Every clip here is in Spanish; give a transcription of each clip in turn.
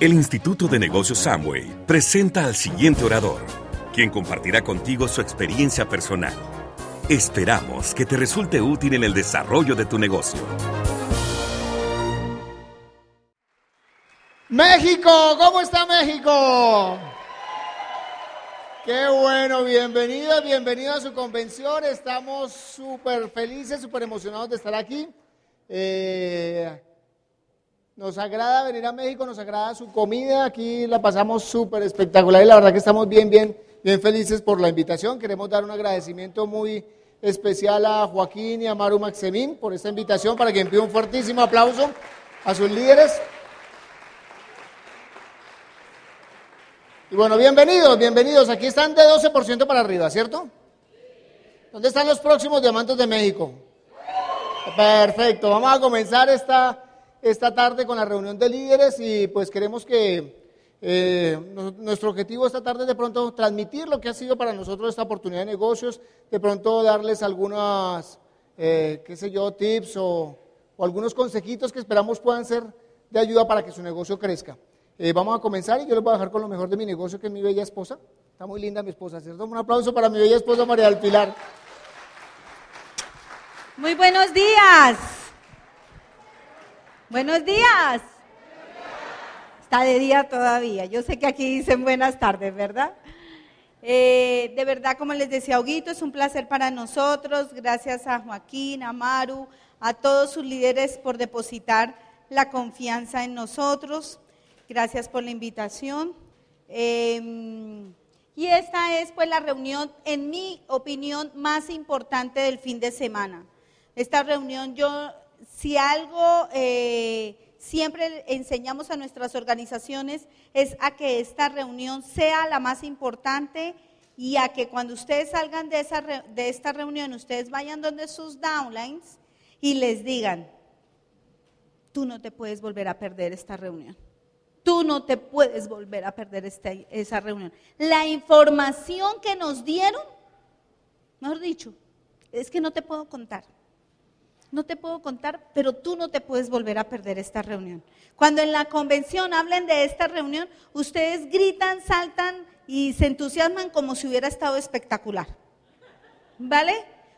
El Instituto de Negocios Samway presenta al siguiente orador, quien compartirá contigo su experiencia personal. Esperamos que te resulte útil en el desarrollo de tu negocio. México, ¿cómo está México? Qué bueno, bienvenidos, bienvenidos a su convención. Estamos súper felices, súper emocionados de estar aquí. Eh, nos agrada venir a México, nos agrada su comida, aquí la pasamos súper espectacular y la verdad que estamos bien, bien, bien felices por la invitación. Queremos dar un agradecimiento muy especial a Joaquín y a Maru Maxemín por esta invitación para que envíe un fuertísimo aplauso a sus líderes. Y bueno, bienvenidos, bienvenidos. Aquí están de 12% para arriba, ¿cierto? ¿Dónde están los próximos diamantes de México? Perfecto, vamos a comenzar esta esta tarde con la reunión de líderes y pues queremos que eh, nuestro objetivo esta tarde es de pronto transmitir lo que ha sido para nosotros esta oportunidad de negocios, de pronto darles algunas, eh, qué sé yo, tips o, algunos consejitos que esperamos puedan ser de ayuda para que su negocio crezca. Eh, vamos a comenzar y yo les voy a dejar con lo mejor de mi negocio, que es mi bella esposa. Está muy linda mi esposa, ¿cierto? Un aplauso para mi bella esposa María del Pilar. Muy buenos días. Buenos días. Está de día todavía. Yo sé que aquí dicen buenas tardes, ¿verdad? Eh, de verdad, como les decía Huguito, es un placer para nosotros. Gracias a Joaquín, a Maru, a todos sus líderes por depositar la confianza en nosotros. Gracias por la invitación. Em, y esta es pues la reunión, en mi opinión, más importante del fin de semana. Esta reunión yo si algo eh, siempre enseñamos a nuestras organizaciones es a que esta reunión sea la más importante y a que cuando ustedes salgan de, de esta reunión, ustedes vayan donde sus downlines y les digan, tú no te puedes volver a perder esta reunión. Tú no te puedes volver a perder este, esa reunión. La información que nos dieron, mejor dicho, es que no te puedo contar no te puedo contar, pero tú no te puedes volver a perder esta reunión. Cuando en la convención hablen de esta reunión, ustedes gritan, saltan y se entusiasman como si hubiera estado espectacular. ¿Vale?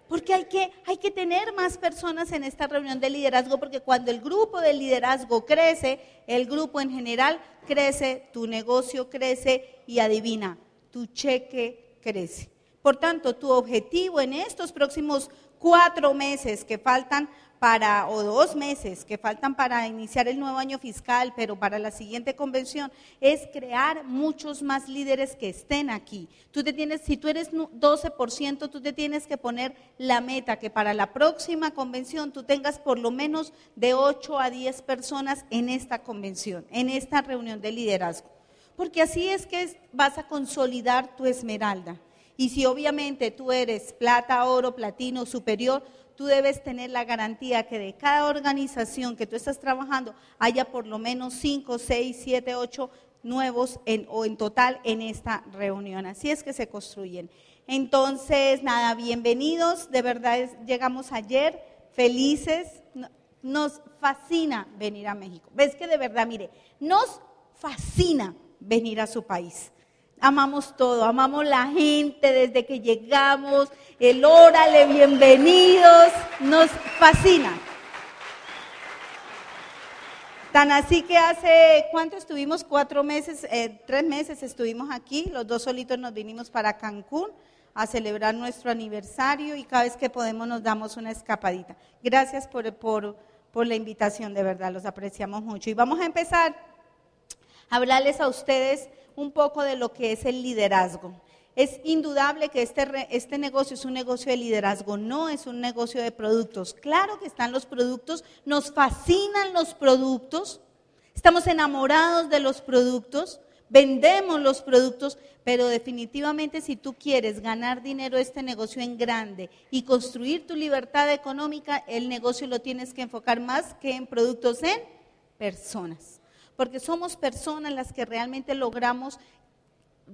Porque hay que, hay que tener más personas en esta reunión de liderazgo, porque cuando el grupo de liderazgo crece, el grupo en general crece, tu negocio crece y adivina, tu cheque crece. Por tanto, tu objetivo en estos próximos cuatro meses que faltan para, o dos meses que faltan para iniciar el nuevo año fiscal, pero para la siguiente convención, es crear muchos más líderes que estén aquí. Tú te tienes, si tú eres 12%, tú te tienes que poner la meta que para la próxima convención tú tengas por lo menos de 8 a 10 personas en esta convención, en esta reunión de liderazgo. Porque así es que vas a consolidar tu esmeralda. Y si obviamente tú eres plata, oro, platino, superior, tú debes tener la garantía que de cada organización que tú estás trabajando haya por lo menos 5, 6, 7, 8 nuevos en, o en total en esta reunión. Así es que se construyen. Entonces, nada, bienvenidos. De verdad, llegamos ayer felices. Nos fascina venir a México. ¿Ves que de verdad, mire, nos fascina venir a su país? Amamos todo, amamos la gente desde que llegamos, el órale, bienvenidos, nos fascina. Tan así que hace, ¿cuánto estuvimos? Cuatro meses, eh, tres meses estuvimos aquí, los dos solitos nos vinimos para Cancún a celebrar nuestro aniversario y cada vez que podemos nos damos una escapadita. Gracias por, por, por la invitación, de verdad, los apreciamos mucho. Y vamos a empezar a hablarles a ustedes un poco de lo que es el liderazgo. Es indudable que este, este negocio es un negocio de liderazgo, no es un negocio de productos. Claro que están los productos, nos fascinan los productos, estamos enamorados de los productos, vendemos los productos, pero definitivamente si tú quieres ganar dinero este negocio en grande y construir tu libertad económica, el negocio lo tienes que enfocar más que en productos, en personas porque somos personas las que realmente logramos,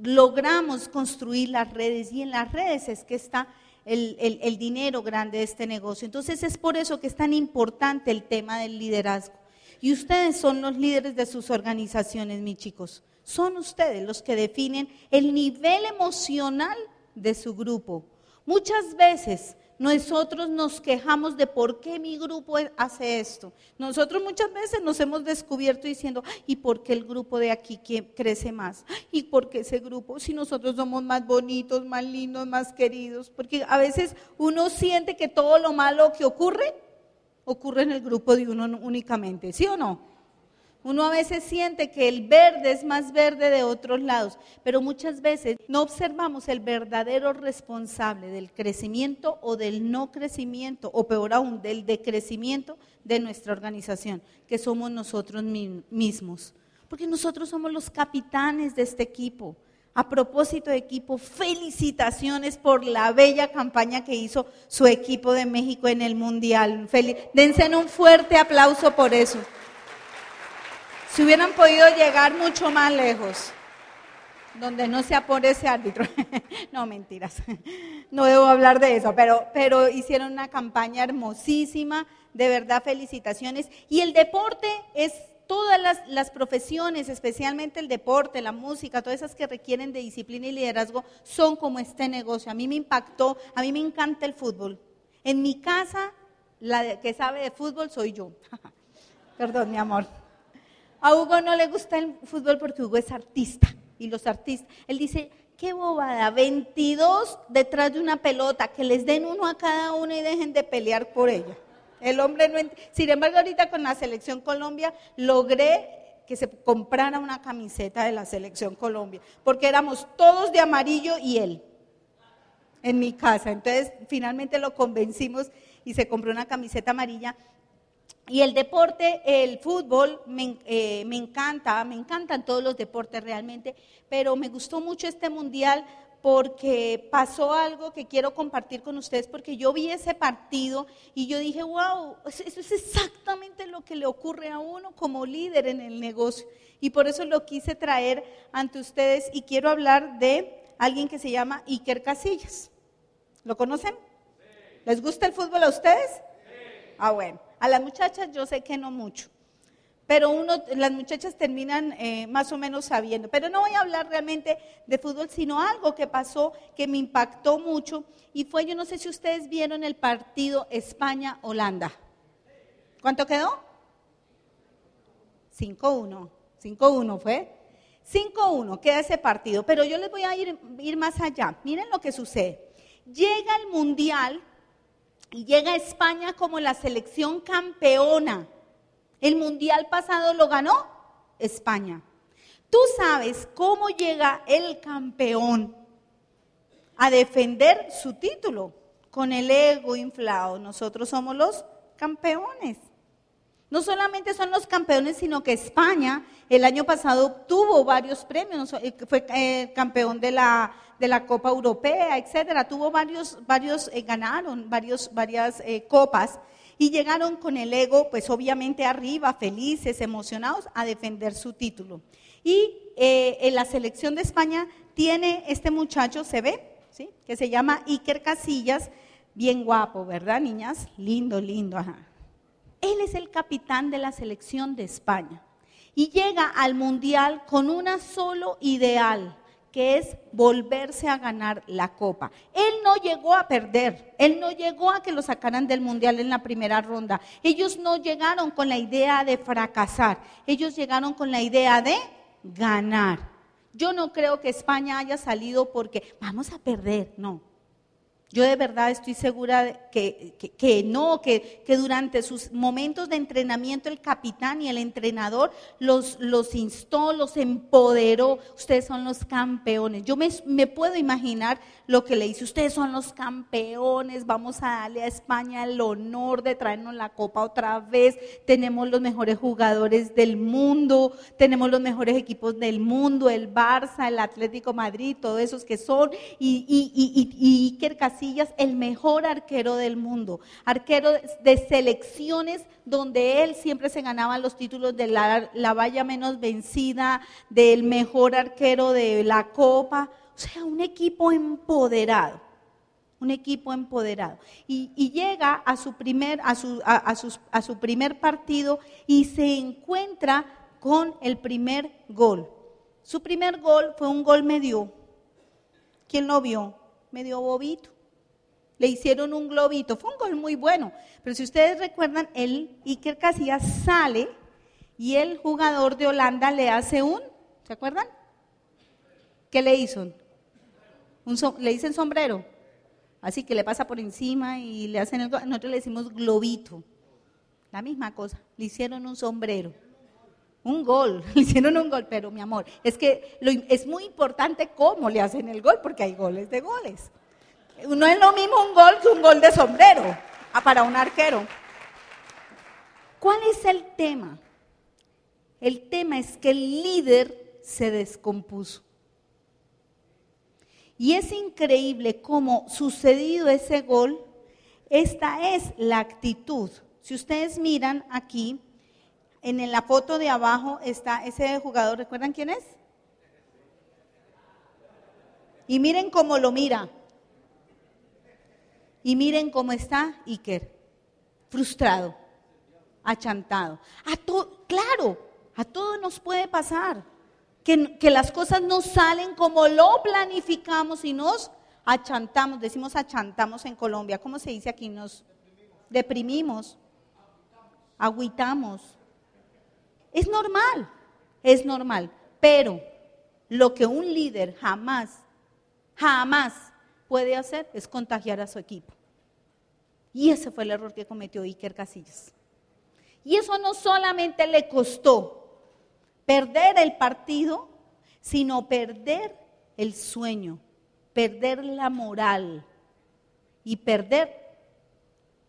logramos construir las redes y en las redes es que está el, el dinero grande de este negocio. Entonces es por eso que es tan importante el tema del liderazgo. Y ustedes son los líderes de sus organizaciones, mis chicos. Son ustedes los que definen el nivel emocional de su grupo. Muchas veces nosotros nos quejamos de por qué mi grupo hace esto. Nosotros muchas veces nos hemos descubierto diciendo, ¿y por qué el grupo de aquí crece más? ¿Y por qué ese grupo? Si nosotros somos más bonitos, más lindos, más queridos. Porque a veces uno siente que todo lo malo que ocurre, ocurre en el grupo de uno únicamente, ¿sí o no? Uno a veces siente que el verde es más verde de otros lados, pero muchas veces no observamos el verdadero responsable del crecimiento o del no crecimiento, o peor aún, del decrecimiento de nuestra organización, que somos nosotros mismos. Porque nosotros somos los capitanes de este equipo. A propósito de equipo, felicitaciones por la bella campaña que hizo su equipo de México en el Mundial. Dense un fuerte aplauso por eso. Si hubieran podido llegar mucho más lejos, donde no se apone ese árbitro. no, mentiras. No debo hablar de eso, pero, pero hicieron una campaña hermosísima. De verdad, felicitaciones. Y el deporte es todas las, las, profesiones, especialmente el deporte, la música, todas esas que requieren de disciplina y liderazgo, son como este negocio. A mí me impactó, a mí me encanta el fútbol. En mi casa, la que sabe de fútbol soy yo. Perdón, mi amor. A Hugo no le gusta el fútbol porque Hugo es artista. Y los artistas, él dice, qué bobada, 22 detrás de una pelota, que les den uno a cada uno y dejen de pelear por ella. El hombre no Sin embargo, ahorita con la selección Colombia logré que se comprara una camiseta de la selección Colombia, porque éramos todos de amarillo y él en mi casa. Entonces, finalmente lo convencimos y se compró una camiseta amarilla y el deporte, el fútbol, eh, me, encanta, me encantan todos los deportes realmente, pero me gustó mucho este mundial porque pasó algo que quiero compartir con ustedes, porque yo vi ese partido y yo dije, wow, eso es exactamente lo que le ocurre a uno como líder en el negocio. Y por eso lo quise traer ante ustedes y quiero hablar de alguien que se llama Iker Casillas. ¿Lo conocen? ¿Les gusta el fútbol a ustedes? Ah, bueno. A las muchachas yo sé que no mucho, pero las muchachas terminan eh, más o menos sabiendo. Pero no voy a hablar realmente de fútbol, sino algo que pasó que me impactó mucho y fue, yo no sé si ustedes vieron el partido España-Holanda. ¿Cuánto quedó? 5-1. 5-1 fue. 5-1 queda ese partido, pero yo les voy a ir, ir más allá. Miren lo que sucede. Llega el Mundial y llega a España como la selección campeona. El mundial pasado lo ganó España. Tú sabes cómo llega el campeón a defender su título con el ego inflado. Nosotros somos los campeones. No solamente son los campeones, sino que España el año pasado obtuvo varios premios, eh, fue eh, campeón de la, de la Copa Europea, etcétera. Tuvo varios, varios eh, ganaron varios, varias copas y llegaron con el ego, pues obviamente arriba, felices, emocionados, a defender su título. Y en la selección de España tiene este muchacho, se ve, ¿sí? que se llama Iker Casillas, bien guapo, ¿verdad, niñas? Lindo, lindo, ajá. Él es el capitán de la selección de España y llega al Mundial con una solo ideal, que es volverse a ganar la copa. Él no llegó a perder, él no llegó a que lo sacaran del Mundial en la primera ronda. Ellos no llegaron con la idea de fracasar, ellos llegaron con la idea de ganar. Yo no creo que España haya salido porque vamos a perder, no. Yo de verdad estoy segura que, que, no, que, que, durante sus momentos de entrenamiento el capitán y el entrenador los, los instó, los empoderó. Ustedes son los campeones. Yo me, puedo imaginar lo que le dice. Ustedes son los campeones. Vamos a darle a España el honor de traernos la copa otra vez. Tenemos los mejores jugadores del mundo. Tenemos los mejores equipos del mundo. El Barça, el Atlético Madrid, todos esos que son. Y, y, y, y, Iker el mejor arquero del mundo, arquero de selecciones donde él siempre se ganaba los títulos de la, la valla menos vencida, del mejor arquero de la copa, o sea, un equipo empoderado. un equipo empoderado. Y, llega a su, primer, a, su, a su primer partido y se encuentra con el primer gol. Su primer gol fue un gol medio. ¿Quién lo vio? Medio bobito. Le hicieron un globito. Fue un gol muy bueno. Pero si ustedes recuerdan, el Iker Casillas sale y el jugador de Holanda le hace un, ¿se acuerdan? ¿Qué le hizo? Le dicen sombrero. Así que le pasa por encima y le hacen el, nosotros le decimos globito. La misma cosa. Le hicieron un sombrero. Un gol, le hicieron un gol, pero mi amor, es que es muy importante cómo le hacen el gol, porque hay goles de goles. No es lo mismo un gol que un gol de sombrero ah, para un arquero. ¿Cuál es el tema? El tema es que el líder se descompuso. Y es increíble cómo sucedido ese gol, esta es la actitud. Si ustedes miran aquí, en la foto de abajo está ese jugador, ¿recuerdan quién es? Y miren cómo lo mira. Y miren cómo está Iker, frustrado, achantado. A claro, a todos nos puede pasar que, que las cosas no salen como lo planificamos y nos achantamos, decimos achantamos en Colombia, ¿cómo se dice aquí? Nos deprimimos, agüitamos. Es normal, es normal, pero lo que un líder jamás, jamás puede hacer es contagiar a su equipo. Y ese fue el error que cometió Iker Casillas. Y eso no solamente le costó perder el partido, sino perder el sueño, perder la moral y perder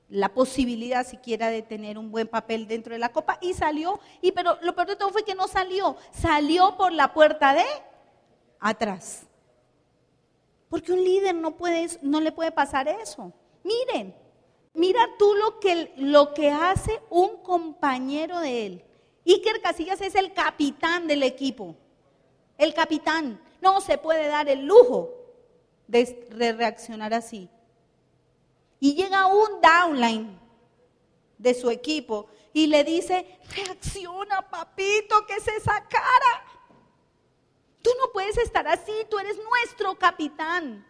la posibilidad siquiera de tener un buen papel dentro de la copa y salió, y pero lo peor de todo fue que no salió, salió por la puerta de atrás. Porque un líder no, puede, no le puede pasar eso. Miren, mira tú lo que, lo que hace un compañero de él. Iker Casillas es el capitán del equipo. El capitán no se puede dar el lujo de reaccionar así. Y llega un downline de su equipo y le dice, reacciona papito, que es esa cara. Tú no puedes estar así, tú eres nuestro capitán.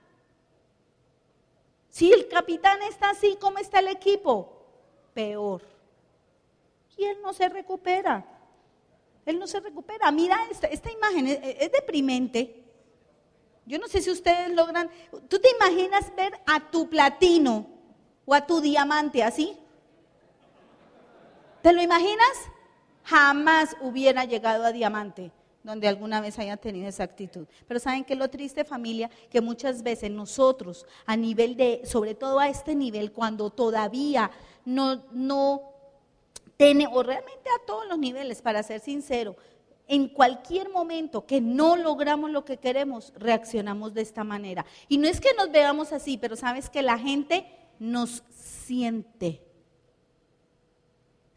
Si el capitán está así, ¿cómo está el equipo? Peor. Y él no se recupera. Él no se recupera. Mira esta, imagen, es deprimente. Yo no sé si ustedes logran, ¿tú te imaginas ver a tu platino o a tu diamante así? ¿Te lo imaginas? Jamás hubiera llegado a diamante donde alguna vez haya tenido esa actitud. Pero ¿saben qué es lo triste familia? Que muchas veces nosotros a nivel de, sobre todo a este nivel, cuando todavía no, no tiene, o realmente a todos los niveles, para ser sincero, en cualquier momento que no logramos lo que queremos, reaccionamos de esta manera. Y no es que nos veamos así, pero sabes que la gente nos siente.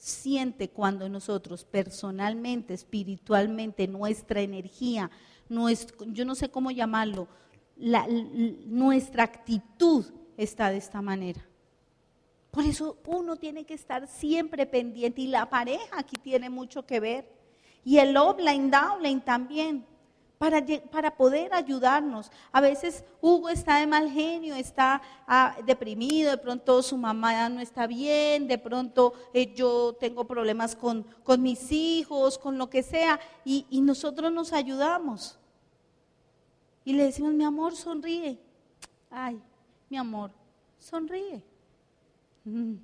Siente cuando nosotros personalmente, espiritualmente, nuestra energía, yo no sé cómo llamarlo, nuestra actitud está de esta manera. Por eso uno tiene que estar siempre pendiente y la pareja aquí tiene mucho que ver. Y el downline también para, poder ayudarnos. A veces Hugo está de mal genio, está ah, deprimido, de pronto su mamá no está bien, de pronto eh, yo tengo problemas con, mis hijos, con lo que sea, y, nosotros nos ayudamos. Y le decimos, mi amor, sonríe. Ay, mi amor, sonríe. Mm.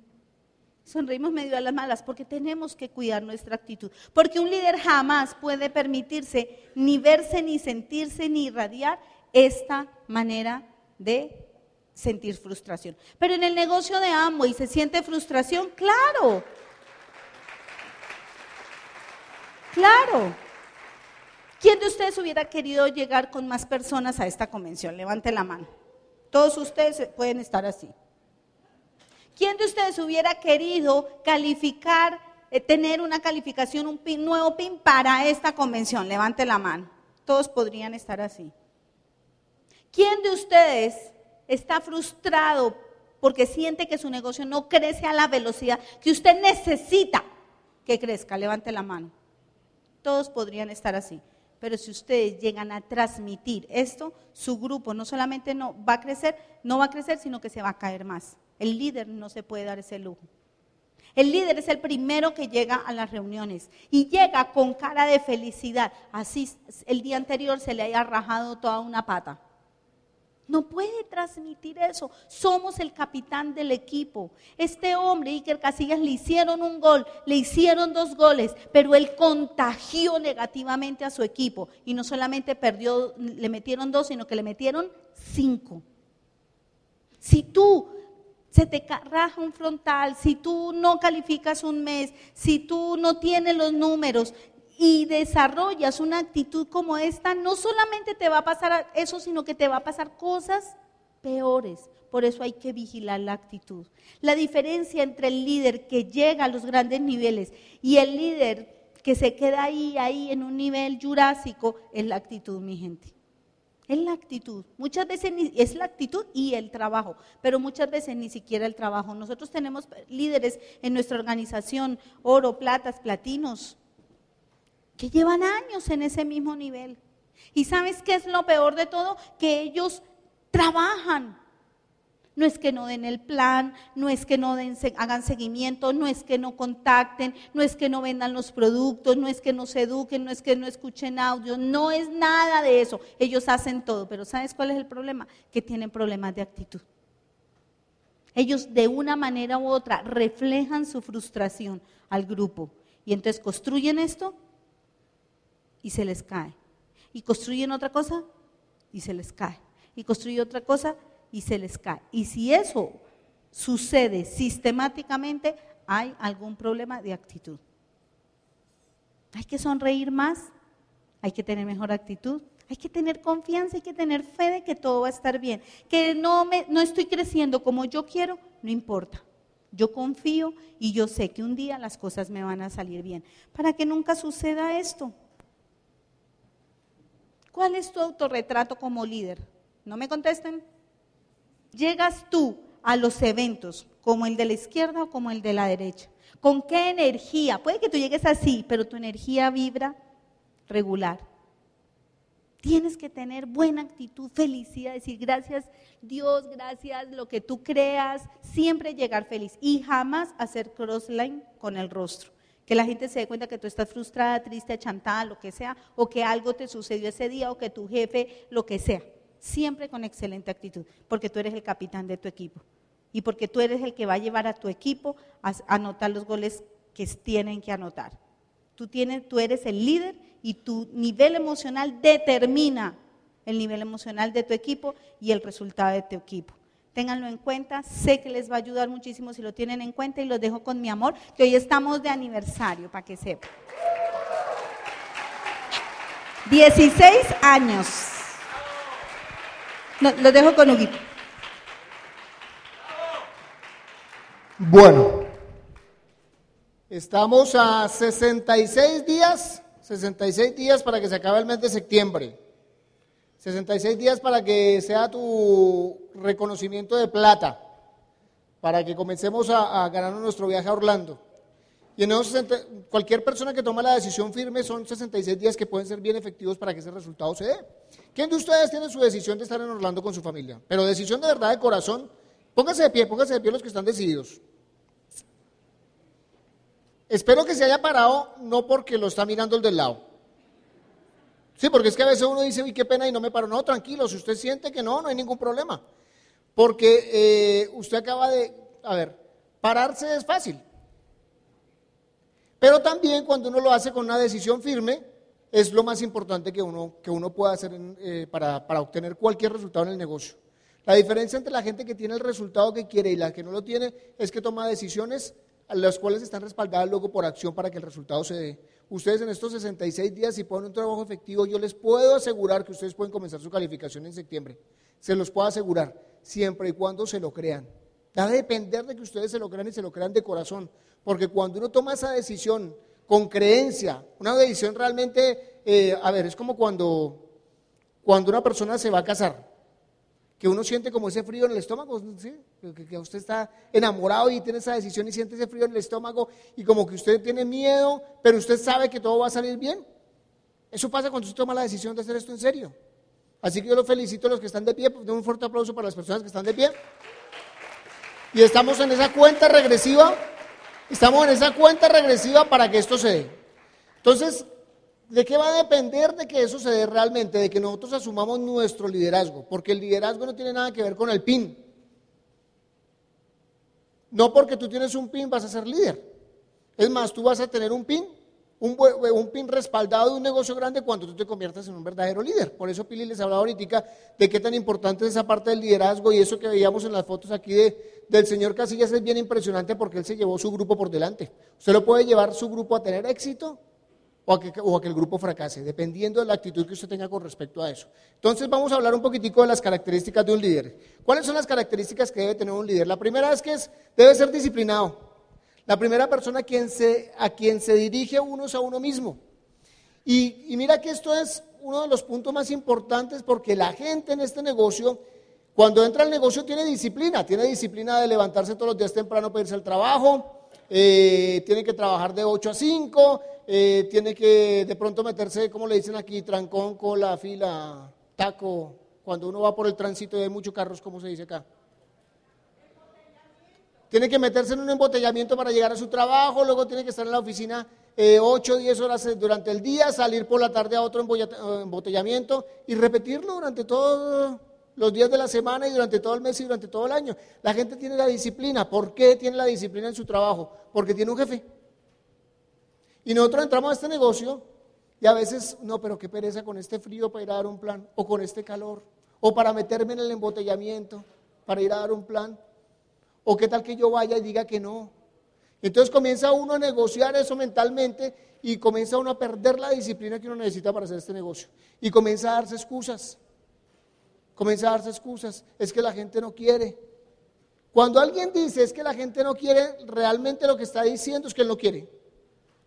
Sonreímos medio a las malas porque tenemos que cuidar nuestra actitud. Porque un líder jamás puede permitirse ni verse, ni sentirse, ni irradiar esta manera de sentir frustración. Pero en el negocio de y se siente frustración, claro. Claro. ¿Quién de ustedes hubiera querido llegar con más personas a esta convención? Levante la mano. Todos ustedes pueden estar así. ¿Quién de ustedes hubiera querido calificar, eh, tener una calificación, un nuevo PIN para esta convención? Levante la mano. Todos podrían estar así. ¿Quién de ustedes está frustrado porque siente que su negocio no crece a la velocidad que usted necesita que crezca, levante la mano. Todos podrían estar así. Pero si ustedes llegan a transmitir esto, su grupo no solamente no va a crecer, no va a crecer, sino que se va a caer más. El líder no se puede dar ese lujo. El líder es el primero que llega a las reuniones y llega con cara de felicidad. Así el día anterior se le haya rajado toda una pata. No puede transmitir eso. Somos el capitán del equipo. Este hombre, Iker Casillas, le hicieron un gol, le hicieron dos goles, pero él contagió negativamente a su equipo. Y no solamente perdió, le metieron dos, sino que le metieron cinco. Si tú se te raja un frontal, si tú no calificas un mes, si tú no tienes los números, y desarrollas una actitud como esta, no solamente te va a pasar eso, sino que te va a pasar cosas peores. Por eso hay que vigilar la actitud. La diferencia entre el líder que llega a los grandes niveles y el líder que se queda ahí, ahí en un nivel jurásico, es la actitud, mi gente. Es la actitud. Muchas veces es la actitud y el trabajo, pero muchas veces ni siquiera el trabajo. Nosotros tenemos líderes en nuestra organización, oro, platas, platinos, que llevan años en ese mismo nivel. ¿Y sabes qué es lo peor de todo? Que ellos trabajan. No es que no den el plan, no es que no den, hagan seguimiento, no es que no contacten, no es que no vendan los productos, no es que no se eduquen, no es que no escuchen audio, no es nada de eso. Ellos hacen todo, pero ¿sabes cuál es el problema? Que tienen problemas de actitud. Ellos de una manera u otra reflejan su frustración al grupo y entonces construyen esto y se les cae. Y construyen otra cosa y se les cae. Y construyen otra cosa y se les cae. Y si eso sucede sistemáticamente, hay algún problema de actitud. Hay que sonreír más, hay que tener mejor actitud, hay que tener confianza, hay que tener fe de que todo va a estar bien. Que no, me, no estoy creciendo como yo quiero, no importa. Yo confío y yo sé que un día las cosas me van a salir bien. Para que nunca suceda esto. ¿Cuál es tu autorretrato como líder? ¿No me contesten? Llegas tú a los eventos como el de la izquierda o como el de la derecha. ¿Con qué energía? Puede que tú llegues así, pero tu energía vibra regular. Tienes que tener buena actitud, felicidad, decir gracias Dios, gracias, lo que tú creas, siempre llegar feliz y jamás hacer crossline con el rostro que la gente se dé cuenta que tú estás frustrada, triste, achantada, lo que sea, o que algo te sucedió ese día, o que tu jefe, lo que sea. Siempre con excelente actitud, porque tú eres el capitán de tu equipo. Y porque tú eres el que va a llevar a tu equipo a anotar los goles que tienen que anotar. Tú, tienes, tú eres el líder y tu nivel emocional determina el nivel emocional de tu equipo y el resultado de tu equipo. Ténganlo en cuenta, sé que les va a ayudar muchísimo si lo tienen en cuenta y los dejo con mi amor, que hoy estamos de aniversario, para que sepan. 16 años. Los dejo con Huguito. Bueno, estamos a 66 días, 66 días para que se acabe el mes de septiembre. 66 días para que sea tu reconocimiento de plata, para que comencemos a, ganar nuestro viaje a Orlando. Y en esos cualquier persona que toma la decisión firme son 66 días que pueden ser bien efectivos para que ese resultado se dé. ¿Quién de ustedes tiene su decisión de estar en Orlando con su familia? Pero decisión de verdad, de corazón. Pónganse de pie, pónganse de pie los que están decididos. Espero que se haya parado, no porque lo está mirando el del lado. Sí, porque es que a veces uno dice, uy, qué pena y no me paro. No, tranquilo, si usted siente que no, no hay ningún problema. Porque eh, usted acaba de, a ver, pararse es fácil. Pero también cuando uno lo hace con una decisión firme, es lo más importante que uno, que uno pueda hacer eh, para, para obtener cualquier resultado en el negocio. La diferencia entre la gente que tiene el resultado que quiere y la que no lo tiene es que toma decisiones a las cuales están respaldadas luego por acción para que el resultado se dé ustedes en estos 66 días, si ponen un trabajo efectivo, yo les puedo asegurar que ustedes pueden comenzar su calificación en septiembre. Se los puedo asegurar, siempre y cuando se lo crean. Va a depender de que ustedes se lo crean y se lo crean de corazón. Porque cuando uno toma esa decisión con creencia, una decisión realmente, eh, a ver, es como cuando, cuando una persona se va a casar. que uno siente como ese frío en el estómago, que, usted está enamorado y tiene esa decisión y siente ese frío en el estómago y como que usted tiene miedo, pero usted sabe que todo va a salir bien. Eso pasa cuando usted toma la decisión de hacer esto en serio. Así que yo los felicito a los que están de pie, pues, un fuerte aplauso para las personas que están de pie. Y estamos en esa cuenta regresiva, estamos en esa cuenta regresiva para que esto se dé. Entonces, ¿De qué va a depender de que eso se dé realmente? De que nosotros asumamos nuestro liderazgo, porque el liderazgo no tiene nada que ver con el PIN. No porque tú tienes un PIN vas a ser líder. Es más, tú vas a tener un PIN, un, PIN respaldado de un negocio grande cuando tú te conviertas en un verdadero líder. Por eso Pili les hablaba ahorita de qué tan importante es esa parte del liderazgo y eso que veíamos en las fotos aquí de, del señor Casillas es bien impresionante porque él se llevó su grupo por delante. Usted lo puede llevar su grupo a tener éxito o a, que, el grupo fracase, dependiendo de la actitud que usted tenga con respecto a eso. Entonces vamos a hablar un poquitico de las características de un líder. ¿Cuáles son las características que debe tener un líder? La primera es que es, debe ser disciplinado. La primera persona a quien se, a quien se dirige uno es a uno mismo. Y, mira que esto es uno de los puntos más importantes porque la gente en este negocio, cuando entra al negocio, tiene disciplina. Tiene disciplina de levantarse todos los días temprano para irse al trabajo, eh, tiene que trabajar de 8 a 5, eh, tiene que de pronto meterse, como le dicen aquí, trancón, cola, fila, taco, cuando uno va por el tránsito y hay muchos carros, ¿cómo se dice acá? Tiene que meterse en un embotellamiento para llegar a su trabajo, luego tiene que estar en la oficina eh, 8 o 10 horas durante el día, salir por la tarde a otro embotellamiento y repetirlo durante todo los días de la semana y durante todo el mes y durante todo el año. La gente tiene la disciplina. ¿Por qué tiene la disciplina en su trabajo? Porque tiene un jefe. Y nosotros entramos a este negocio y a veces, no, pero qué pereza con este frío para ir a dar un plan, o con este calor, o para meterme en el embotellamiento, para ir a dar un plan, o qué tal que yo vaya y diga que no. Entonces comienza uno a negociar eso mentalmente y comienza uno a perder la disciplina que uno necesita para hacer este negocio. Y comienza a darse excusas comienza a darse excusas, es que la gente no quiere. Cuando alguien dice es que la gente no quiere, realmente lo que está diciendo es que él no quiere.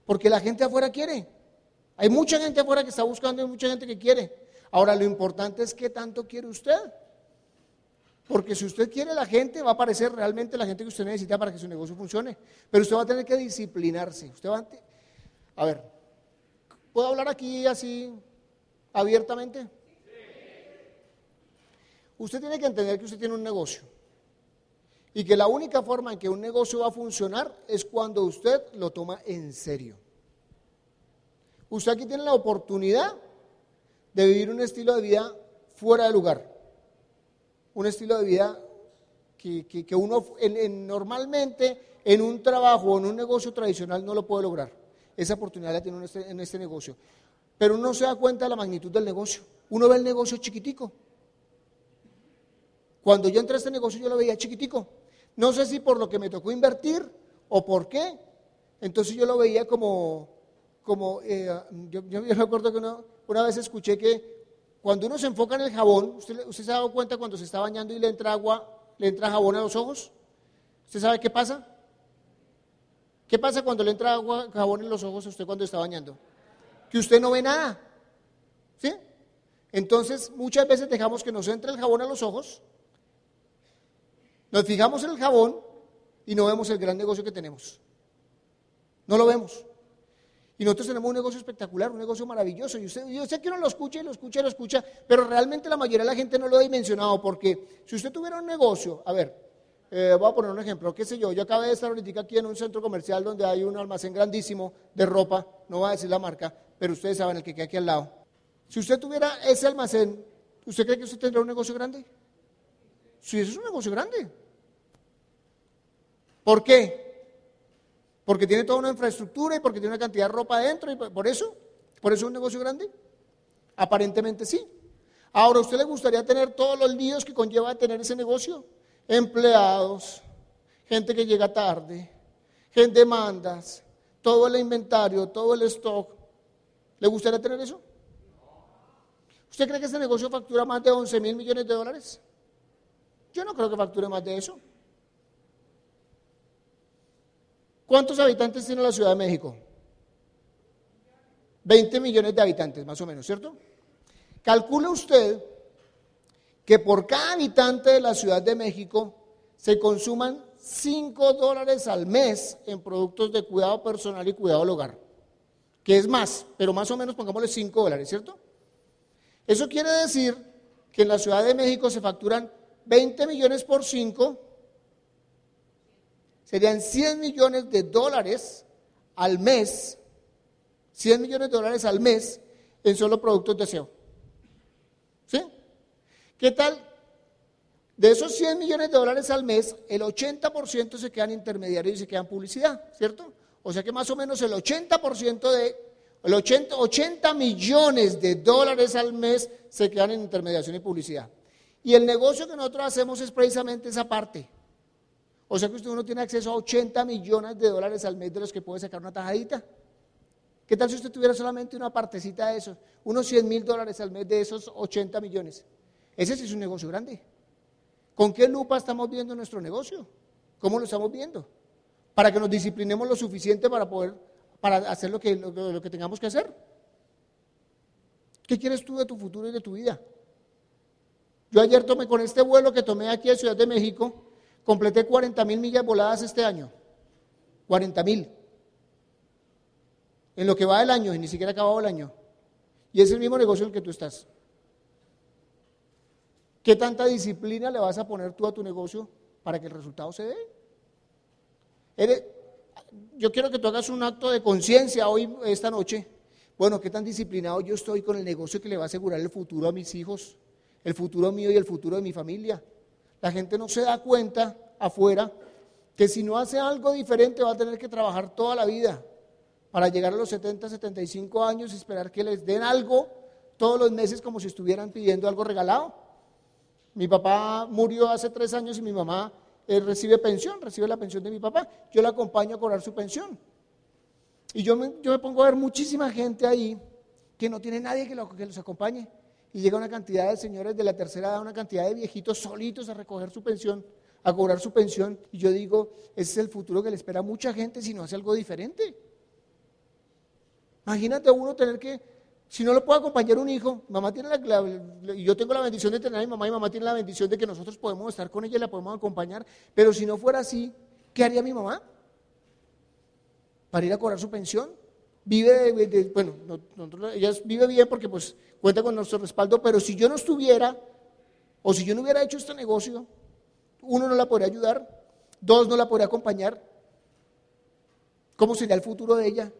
Porque la gente afuera quiere. Hay mucha gente afuera que está buscando y mucha gente que quiere. Ahora lo importante es qué tanto quiere usted. Porque si usted quiere la gente, va a aparecer realmente la gente que usted necesita para que su negocio funcione. Pero usted va a tener que disciplinarse. Usted va a, a ver, ¿puedo hablar aquí así abiertamente? Usted tiene que entender que usted tiene un negocio y que la única forma en que un negocio va a funcionar es cuando usted lo toma en serio. Usted aquí tiene la oportunidad de vivir un estilo de vida fuera de lugar, un estilo de vida que, uno normalmente en un trabajo o en un negocio tradicional no lo puede lograr. Esa oportunidad la tiene en este, en este negocio. Pero uno se da cuenta de la magnitud del negocio. Uno ve el negocio chiquitico cuando yo entré a este negocio yo lo veía chiquitico. No sé si por lo que me tocó invertir o por qué. Entonces yo lo veía como, como eh, yo, me acuerdo que una, vez escuché que cuando uno se enfoca en el jabón, ¿usted, ¿usted se ha dado cuenta cuando se está bañando y le entra agua, le entra jabón a los ojos? ¿Usted sabe qué pasa? ¿Qué pasa cuando le entra agua, jabón en los ojos a usted cuando está bañando? Que usted no ve nada. ¿Sí? Entonces, muchas veces dejamos que nos entre el jabón a los ojos nos fijamos en el jabón y no vemos el gran negocio que tenemos. No lo vemos. Y nosotros tenemos un negocio espectacular, un negocio maravilloso. Y usted, yo sé que uno lo escucha y lo escucha y lo escucha, pero realmente la mayoría de la gente no lo ha dimensionado. Porque si usted tuviera un negocio, a ver, eh, voy a poner un ejemplo, qué sé yo, yo acabé de estar ahorita aquí en un centro comercial donde hay un almacén grandísimo de ropa, no voy a decir la marca, pero ustedes saben el que queda aquí al lado. Si usted tuviera ese almacén, ¿usted cree que usted tendrá un negocio grande? Sí, eso es un negocio grande. ¿Por qué? Porque tiene toda una infraestructura y porque tiene una cantidad de ropa adentro y por eso, por eso es un negocio grande. Aparentemente sí. Ahora, ¿a usted le gustaría tener todos los líos que conlleva tener ese negocio? Empleados, gente que llega tarde, gente demandas, todo el inventario, todo el stock. ¿Le gustaría tener eso? ¿Usted cree que ese negocio factura más de 11 mil millones de dólares? Yo no creo que facture más de eso. ¿Cuántos habitantes tiene la Ciudad de México? 20 millones de habitantes, más o menos, ¿cierto? Calcule usted que por cada habitante de la Ciudad de México se consuman 5 dólares al mes en productos de cuidado personal y cuidado del hogar, que es más, pero más o menos pongámosle 5 dólares, ¿cierto? Eso quiere decir que en la Ciudad de México se facturan 20 millones por 5, serían 100 millones de dólares al mes, 100 millones de dólares al mes en solo productos de aseo. ¿Sí? ¿Qué tal? De esos 100 millones de dólares al mes, el 80% se quedan intermediarios y se quedan publicidad, ¿cierto? O sea que más o menos el 80% de, el 80, 80 millones de dólares al mes se quedan en intermediación y publicidad. Y el negocio que nosotros hacemos es precisamente esa parte. O sea que usted uno tiene acceso a 80 millones de dólares al mes de los que puede sacar una tajadita. ¿Qué tal si usted tuviera solamente una partecita de eso? Unos 100 mil dólares al mes de esos 80 millones. Ese sí es un negocio grande. ¿Con qué lupa estamos viendo nuestro negocio? ¿Cómo lo estamos viendo? Para que nos disciplinemos lo suficiente para poder para hacer lo que, lo, que tengamos que hacer. ¿Qué quieres tú de tu futuro y de tu vida? Yo ayer tomé con este vuelo que tomé aquí a Ciudad de México, completé 40 mil millas voladas este año. 40 mil. En lo que va del año y ni siquiera ha acabado el año. Y es el mismo negocio en el que tú estás. ¿Qué tanta disciplina le vas a poner tú a tu negocio para que el resultado se dé? yo quiero que tú hagas un acto de conciencia hoy, esta noche. Bueno, ¿qué tan disciplinado yo estoy con el negocio que le va a asegurar el futuro a mis hijos, el futuro mío y el futuro de mi familia? La gente no se da cuenta afuera que si no hace algo diferente va a tener que trabajar toda la vida para llegar a los 70, 75 años y esperar que les den algo todos los meses como si estuvieran pidiendo algo regalado. Mi papá murió hace tres años y mi mamá eh, recibe pensión, recibe la pensión de mi papá. Yo la acompaño a cobrar su pensión. Y yo me, yo me pongo a ver muchísima gente ahí que no tiene nadie que, que los acompañe. Y llega una cantidad de señores de la tercera edad, una cantidad de viejitos solitos a recoger su pensión, a cobrar su pensión. Y yo digo, ese es el futuro que le espera a mucha gente si no hace algo diferente. Imagínate uno tener que si no lo puede acompañar un hijo, mamá tiene la, y yo tengo la bendición de tener a mi mamá y mamá tiene la bendición de que nosotros podemos estar con ella y la podemos acompañar, pero si no fuera así, ¿qué haría mi mamá? Para ir a cobrar su pensión. Vive, bueno, ella vive bien porque pues cuenta con nuestro respaldo, pero si yo no estuviera, o si yo no hubiera hecho este negocio, uno no la podría ayudar, dos no la podría acompañar. ¿Cómo sería el futuro de ella?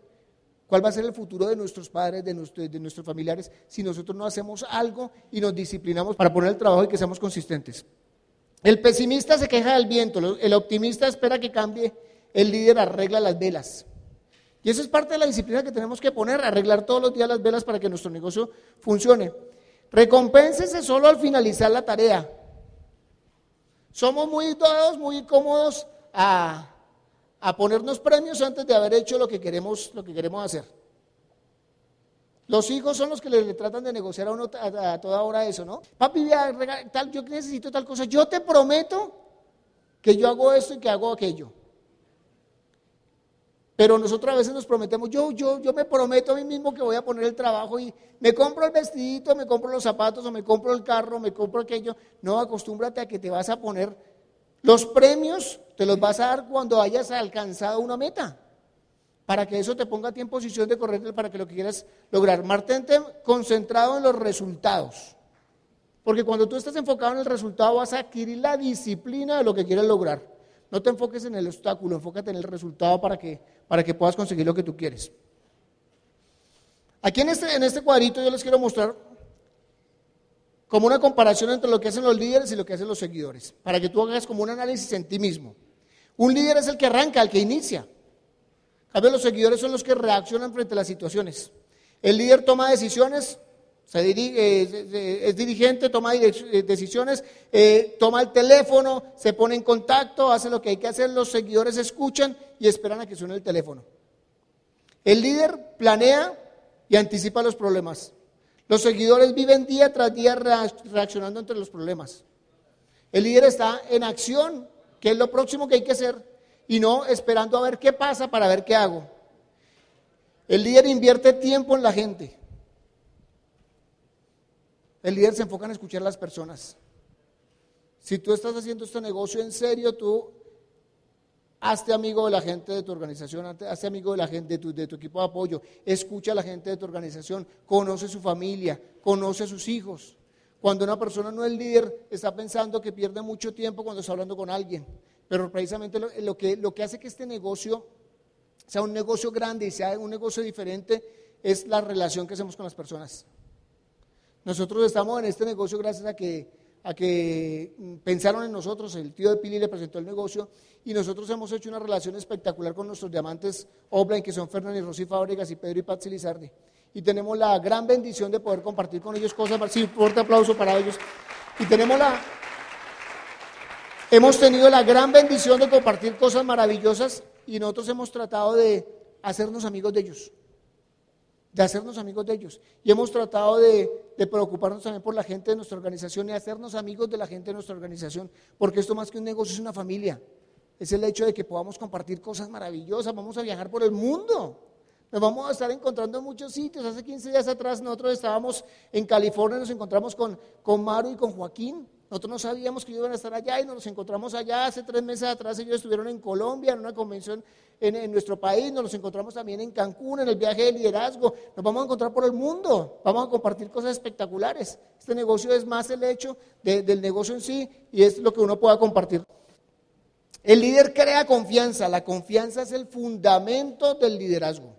¿Cuál va a ser el futuro de nuestros padres, de, nuestros familiares, si nosotros no hacemos algo y nos disciplinamos para poner el trabajo y que seamos consistentes? El pesimista se queja del viento, el optimista espera que cambie, el líder arregla las velas. Y eso es parte de la disciplina que tenemos que poner, arreglar todos los días las velas para que nuestro negocio funcione. Recompénsese solo al finalizar la tarea. Somos muy todos muy cómodos a a ponernos premios antes de haber hecho lo que queremos, lo que queremos hacer. Los hijos son los que le, tratan de negociar a uno a, toda hora eso, ¿no? Papi, tal, yo necesito tal cosa. Yo te prometo que yo hago esto y que hago aquello. Pero nosotros a veces nos prometemos, yo, yo, yo me prometo a mí mismo que voy a poner el trabajo y me compro el vestidito, me compro los zapatos o me compro el carro, me compro aquello. No, acostúmbrate a que te vas a poner los premios te los vas a dar cuando hayas alcanzado una meta, para que eso te ponga a ti en posición de correr para que lo que quieras lograr. Mantente concentrado en los resultados, porque cuando tú estás enfocado en el resultado vas a adquirir la disciplina de lo que quieres lograr. No te enfoques en el obstáculo, enfócate en el resultado para que, para que puedas conseguir lo que tú quieres. Aquí en este, en este cuadrito yo les quiero mostrar como una comparación entre lo que hacen los líderes y lo que hacen los seguidores, para que tú hagas como un análisis en ti mismo. Un líder es el que arranca, el que inicia. A los seguidores son los que reaccionan frente a las situaciones. El líder toma decisiones, se dirige, eh, es dirigente, toma eh, decisiones, eh, toma el teléfono, se pone en contacto, hace lo que hay que hacer, los seguidores escuchan y esperan a que suene el teléfono. El líder planea y anticipa los problemas. Los seguidores viven día tras día reaccionando entre los problemas. El líder está en acción, que es lo próximo que hay que hacer, y no esperando a ver qué pasa para ver qué hago. El líder invierte tiempo en la gente. El líder se enfoca en escuchar a las personas. Si tú estás haciendo este negocio en serio, tú hazte amigo de la gente de tu organización, hazte amigo de la gente de tu, equipo de apoyo, escucha a la gente de tu organización, conoce su familia, conoce a sus hijos. Cuando una persona no es líder, está pensando que pierde mucho tiempo cuando está hablando con alguien. Pero precisamente lo que hace que este negocio sea un negocio grande y sea un negocio diferente es la relación que hacemos con las personas. Nosotros estamos en este negocio gracias a que a que mm, pensaron en nosotros, el tío de Pili le presentó el negocio y nosotros hemos hecho una relación espectacular con nuestros diamantes Oblain, que son Fernando y Rosy Fábregas y Pedro y Patsy Lizardi. Y tenemos la gran bendición de poder compartir con ellos cosas, sí, fuerte aplauso para ellos. Y tenemos la, hemos tenido la gran bendición de compartir cosas maravillosas y nosotros hemos tratado de hacernos amigos de ellos de hacernos amigos de ellos. Y hemos tratado de, preocuparnos también por la gente de nuestra organización y hacernos amigos de la gente de nuestra organización, porque esto más que un negocio es una familia. Es el hecho de que podamos compartir cosas maravillosas, vamos a viajar por el mundo. Nos vamos a estar encontrando en muchos sitios. Hace 15 días atrás nosotros estábamos en California, nos encontramos con, con Maru y con Joaquín. Nosotros no sabíamos que iban a estar allá y nos encontramos allá. Hace tres meses atrás ellos estuvieron en Colombia en una convención en, nuestro país. Nos los encontramos también en Cancún en el viaje de liderazgo. Nos vamos a encontrar por el mundo. Vamos a compartir cosas espectaculares. Este negocio es más el hecho del negocio en sí y es lo que uno pueda compartir. El líder crea confianza. La confianza es el fundamento del liderazgo.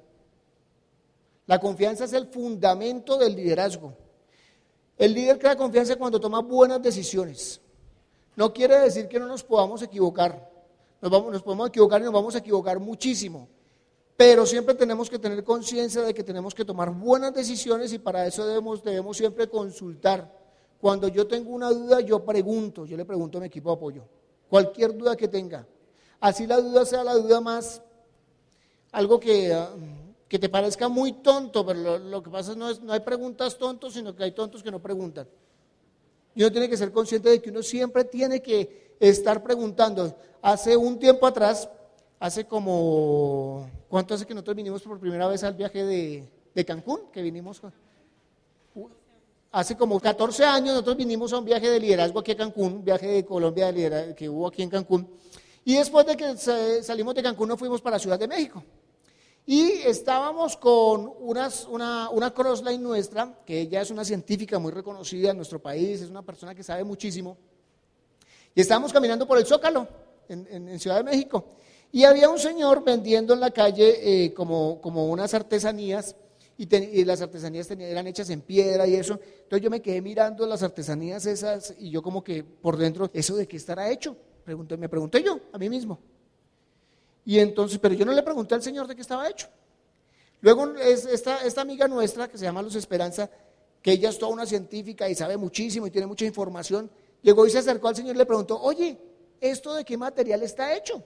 La confianza es el fundamento del liderazgo. El líder crea confianza cuando toma buenas decisiones. No quiere decir que no nos podamos equivocar. Nos, vamos, podemos equivocar y nos vamos a equivocar muchísimo. Pero siempre tenemos que tener conciencia de que tenemos que tomar buenas decisiones y para eso debemos, debemos siempre consultar. Cuando yo tengo una duda, yo pregunto, yo le pregunto a mi equipo de apoyo, cualquier duda que tenga. Así la duda sea la duda más, algo que, ah, que te parezca muy tonto, pero lo, que pasa es no, es no hay preguntas tontos, sino que hay tontos que no preguntan. Y uno tiene que ser consciente de que uno siempre tiene que estar preguntando. Hace un tiempo atrás, hace como, ¿cuánto hace que nosotros vinimos por primera vez al viaje de, Cancún? Que vinimos, hace como 14 años nosotros vinimos a un viaje de liderazgo aquí a Cancún, viaje de Colombia que hubo aquí en Cancún. Y después de que salimos de Cancún nos fuimos para Ciudad de México. Y estábamos con unas, una, una crossline nuestra, que ella es una científica muy reconocida en nuestro país, es una persona que sabe muchísimo. Y estábamos caminando por el Zócalo, en, Ciudad de México. Y había un señor vendiendo en la calle eh, como, como, unas artesanías, y, las artesanías eran hechas en piedra y eso. Entonces yo me quedé mirando las artesanías esas, y yo como que por dentro, ¿eso de qué estará hecho? Pregunté, me pregunté yo, a mí mismo. Y entonces, pero yo no le pregunté al Señor de qué estaba hecho. Luego esta, amiga nuestra, que se llama Luz Esperanza, que ella es toda una científica y sabe muchísimo y tiene mucha información, llegó y se acercó al Señor y le preguntó, oye, ¿esto de qué material está hecho?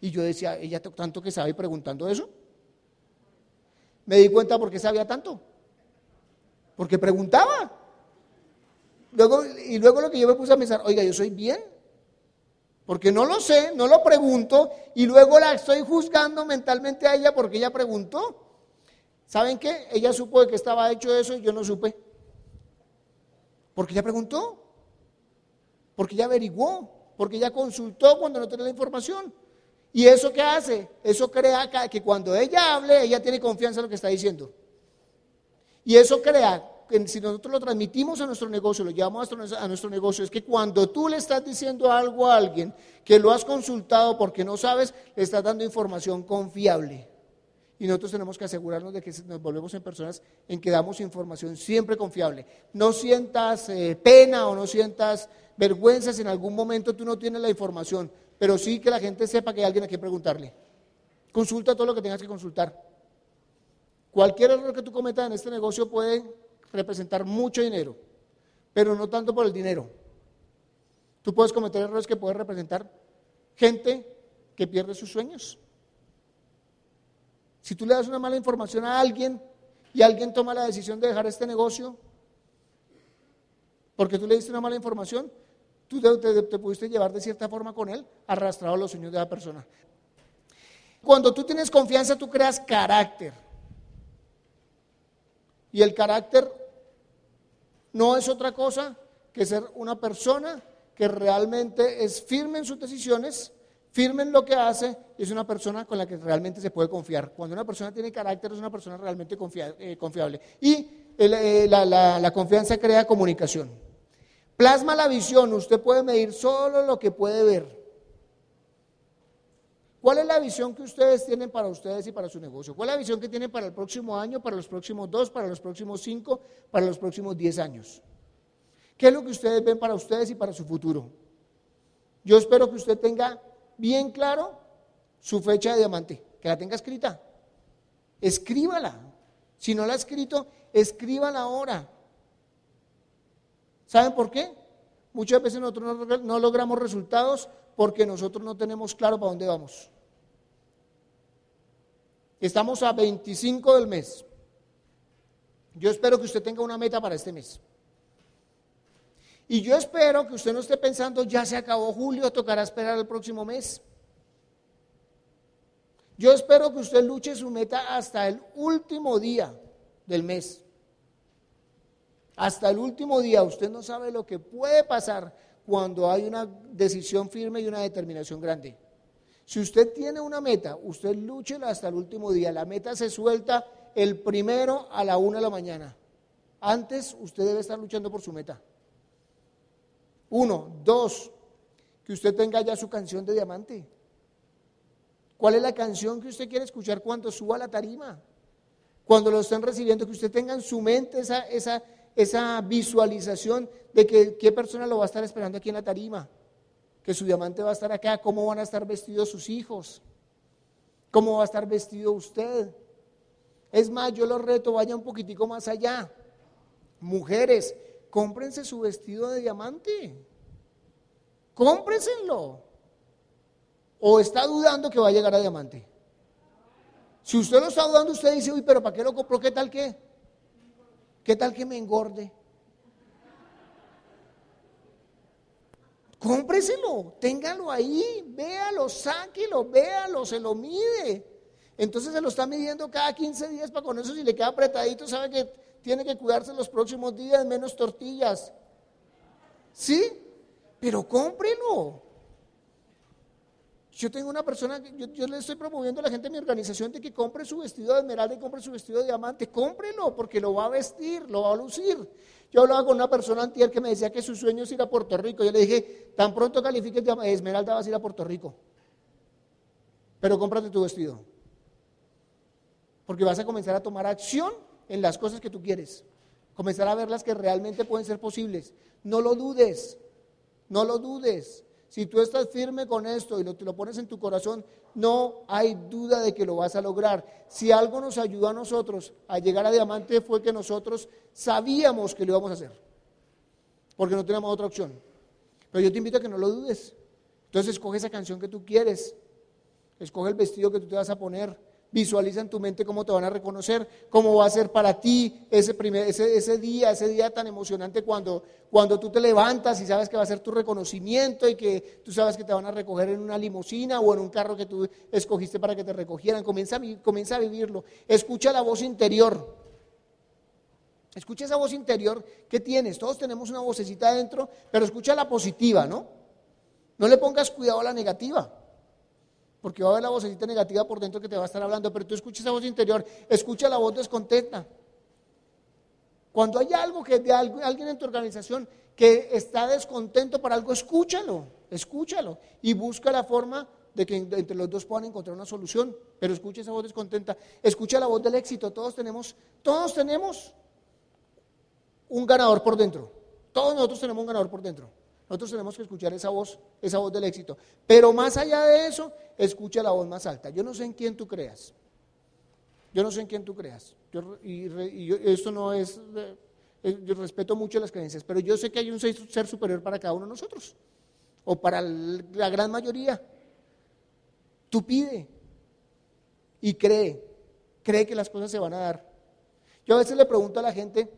Y yo decía, ella tanto que sabe preguntando eso. Me di cuenta por qué sabía tanto. Porque preguntaba. Luego, y luego lo que yo me puse a pensar, oiga, yo soy bien porque no lo sé, no lo pregunto y luego la estoy juzgando mentalmente a ella porque ella preguntó. ¿Saben qué? Ella supo de que estaba hecho eso y yo no supe. Porque ella preguntó, porque ella averiguó, porque ella consultó cuando no tenía la información. ¿Y eso qué hace? Eso crea que cuando ella hable, ella tiene confianza en lo que está diciendo. Y eso crea si nosotros lo transmitimos a nuestro negocio, lo llevamos a nuestro, negocio, es que cuando tú le estás diciendo algo a alguien que lo has consultado porque no sabes, le estás dando información confiable. Y nosotros tenemos que asegurarnos de que nos volvemos en personas en que damos información siempre confiable. No sientas eh, pena o no sientas vergüenza si en algún momento tú no tienes la información, pero sí que la gente sepa que hay alguien a quien preguntarle. Consulta todo lo que tengas que consultar. Cualquier error que tú cometas en este negocio puede representar mucho dinero, pero no tanto por el dinero. Tú puedes cometer errores que pueden representar gente que pierde sus sueños. Si tú le das una mala información a alguien y alguien toma la decisión de dejar este negocio, porque tú le diste una mala información, tú te, te, pudiste llevar de cierta forma con él, arrastrado los sueños de la persona. Cuando tú tienes confianza, tú creas carácter. Y el carácter no es otra cosa que ser una persona que realmente es firme en sus decisiones, firme en lo que hace y es una persona con la que realmente se puede confiar. Cuando una persona tiene carácter es una persona realmente eh, confiable. Y eh, la confianza crea comunicación. Plasma la visión, usted puede medir solo lo que puede ver. ¿Cuál es la visión que ustedes tienen para ustedes y para su negocio? ¿Cuál es la visión que tienen para el próximo año, para los próximos dos, para los próximos cinco, para los próximos diez años? ¿Qué es lo que ustedes ven para ustedes y para su futuro? Yo espero que usted tenga bien claro su fecha de diamante, que la tenga escrita. Escríbala. Si no la ha escrito, escríbala ahora. ¿Saben por qué? Muchas veces nosotros no, logramos resultados porque nosotros no tenemos claro para dónde vamos. Estamos a 25 del mes. Yo espero que usted tenga una meta para este mes. Y yo espero que usted no esté pensando, ya se acabó julio, tocará esperar el próximo mes. Yo espero que usted luche su meta hasta el último día del mes. Hasta el último día usted no sabe lo que puede pasar cuando hay una decisión firme y una determinación grande. Si usted tiene una meta, usted lúchela hasta el último día. La meta se suelta el primero a la una de la mañana. Antes usted debe estar luchando por su meta. Uno. Dos, que usted tenga ya su canción de diamante. ¿Cuál es la canción que usted quiere escuchar cuando suba a la tarima? Cuando lo estén recibiendo, que usted tenga en su mente esa, esa, esa visualización de que qué persona lo va a estar esperando aquí en la tarima, que su diamante va a estar acá, cómo van a estar vestidos sus hijos, cómo va a estar vestido usted. Es más, yo lo reto, vaya un poquitico más allá. Mujeres, cómprense su vestido de diamante. Cómprenselo. ¿O está dudando que va a llegar a diamante? Si usted lo está dudando, usted dice, uy, pero ¿para qué lo compró? ¿Qué tal qué? ¿Qué tal que me engorde? Cómpreselo, téngalo ahí, véalo, sáquelo, véalo, se lo mide. Entonces se lo está midiendo cada 15 días para con eso si le queda apretadito, sabe que tiene que cuidarse los próximos días, menos tortillas. ¿Sí? Pero cómprelo. Yo tengo una persona, yo, yo, le estoy promoviendo a la gente de mi organización de que compre su vestido de esmeralda y compre su vestido de diamante. Cómprelo porque lo va a vestir, lo va a lucir. Yo hablaba con una persona antier que me decía que su sueño es ir a Puerto Rico. Yo le dije, tan pronto califiques de esmeralda vas a ir a Puerto Rico. Pero cómprate tu vestido. Porque vas a comenzar a tomar acción en las cosas que tú quieres. Comenzar a ver las que realmente pueden ser posibles. No lo dudes, no lo dudes. Si tú estás firme con esto y lo, te lo pones en tu corazón, no hay duda de que lo vas a lograr. Si algo nos ayudó a nosotros a llegar a diamante fue que nosotros sabíamos que lo íbamos a hacer, porque no teníamos otra opción. Pero yo te invito a que no lo dudes. Entonces escoge esa canción que tú quieres, escoge el vestido que tú te vas a poner, Visualiza en tu mente cómo te van a reconocer, cómo va a ser para ti ese, primer, ese, ese día, ese día tan emocionante cuando, cuando tú te levantas y sabes que va a ser tu reconocimiento y que tú sabes que te van a recoger en una limusina o en un carro que tú escogiste para que te recogieran. Comienza a, comienza a vivirlo. Escucha la voz interior. Escucha esa voz interior que tienes. Todos tenemos una vocecita adentro, pero escucha la positiva, ¿no? No le pongas cuidado a la negativa porque va a haber la vocecita negativa por dentro que te va a estar hablando, pero tú escuchas esa voz interior, escucha la voz descontenta. Cuando hay algo que de alguien en tu organización que está descontento por algo, escúchalo, escúchalo y busca la forma de que entre los dos puedan encontrar una solución, pero escucha esa voz descontenta, escucha la voz del éxito, todos tenemos, todos tenemos un ganador por dentro, todos nosotros tenemos un ganador por dentro. Nosotros tenemos que escuchar esa voz, esa voz del éxito. Pero más allá de eso, escucha la voz más alta. Yo no sé en quién tú creas. Yo no sé en quién tú creas. y, esto no es, yo respeto mucho las creencias, pero yo sé que hay un ser superior para cada uno de nosotros, o para la gran mayoría. Tú pide y cree, cree que las cosas se van a dar. Yo a veces le pregunto a la gente,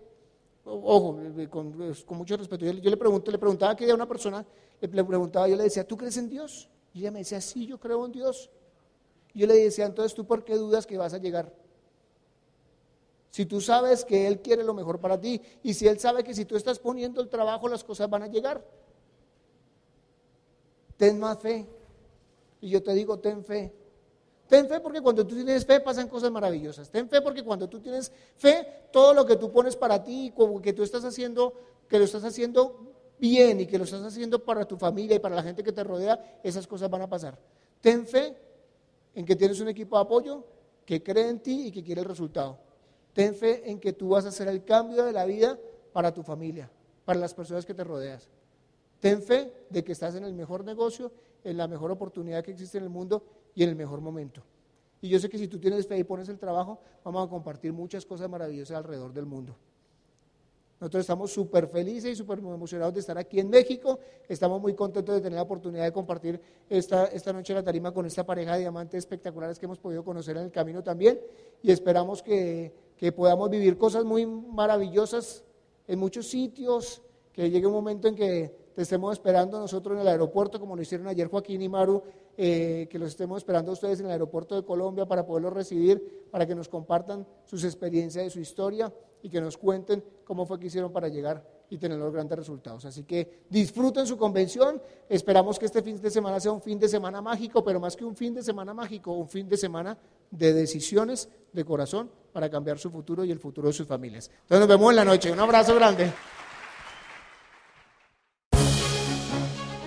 ojo, con, con mucho respeto, yo, le, pregunto, le preguntaba a una persona, le, preguntaba, yo le decía, ¿tú crees en Dios? Y ella me decía, sí, yo creo en Dios. Yo le decía, entonces, ¿tú por qué dudas que vas a llegar? Si tú sabes que Él quiere lo mejor para ti y si Él sabe que si tú estás poniendo el trabajo, las cosas van a llegar. ten más fe. Y yo te digo, ten fe. Ten fe porque cuando tú tienes fe pasan cosas maravillosas. Ten fe porque cuando tú tienes fe, todo lo que tú pones para ti, como que tú estás haciendo, que lo estás haciendo bien y que lo estás haciendo para tu familia y para la gente que te rodea, esas cosas van a pasar. Ten fe en que tienes un equipo de apoyo que cree en ti y que quiere el resultado. Ten fe en que tú vas a hacer el cambio de la vida para tu familia, para las personas que te rodeas. Ten fe de que estás en el mejor negocio, en la mejor oportunidad que existe en el mundo y en el mejor momento. Y yo sé que si tú tienes fe y pones el trabajo, vamos a compartir muchas cosas maravillosas alrededor del mundo. Nosotros estamos súper felices y súper emocionados de estar aquí en México. Estamos muy contentos de tener la oportunidad de compartir esta, esta noche la tarima con esta pareja de diamantes espectaculares que hemos podido conocer en el camino también. Y esperamos que, que podamos vivir cosas muy maravillosas en muchos sitios, que llegue un momento en que te estemos esperando nosotros en el aeropuerto, como lo hicieron ayer Joaquín y Maru, eh, que los estemos esperando a ustedes en el aeropuerto de Colombia para poderlos recibir, para que nos compartan sus experiencias y su historia y que nos cuenten cómo fue que hicieron para llegar y tener los grandes resultados. Así que disfruten su convención, esperamos que este fin de semana sea un fin de semana mágico, pero más que un fin de semana mágico, un fin de semana de decisiones de corazón para cambiar su futuro y el futuro de sus familias. Entonces nos vemos en la noche. Un abrazo grande.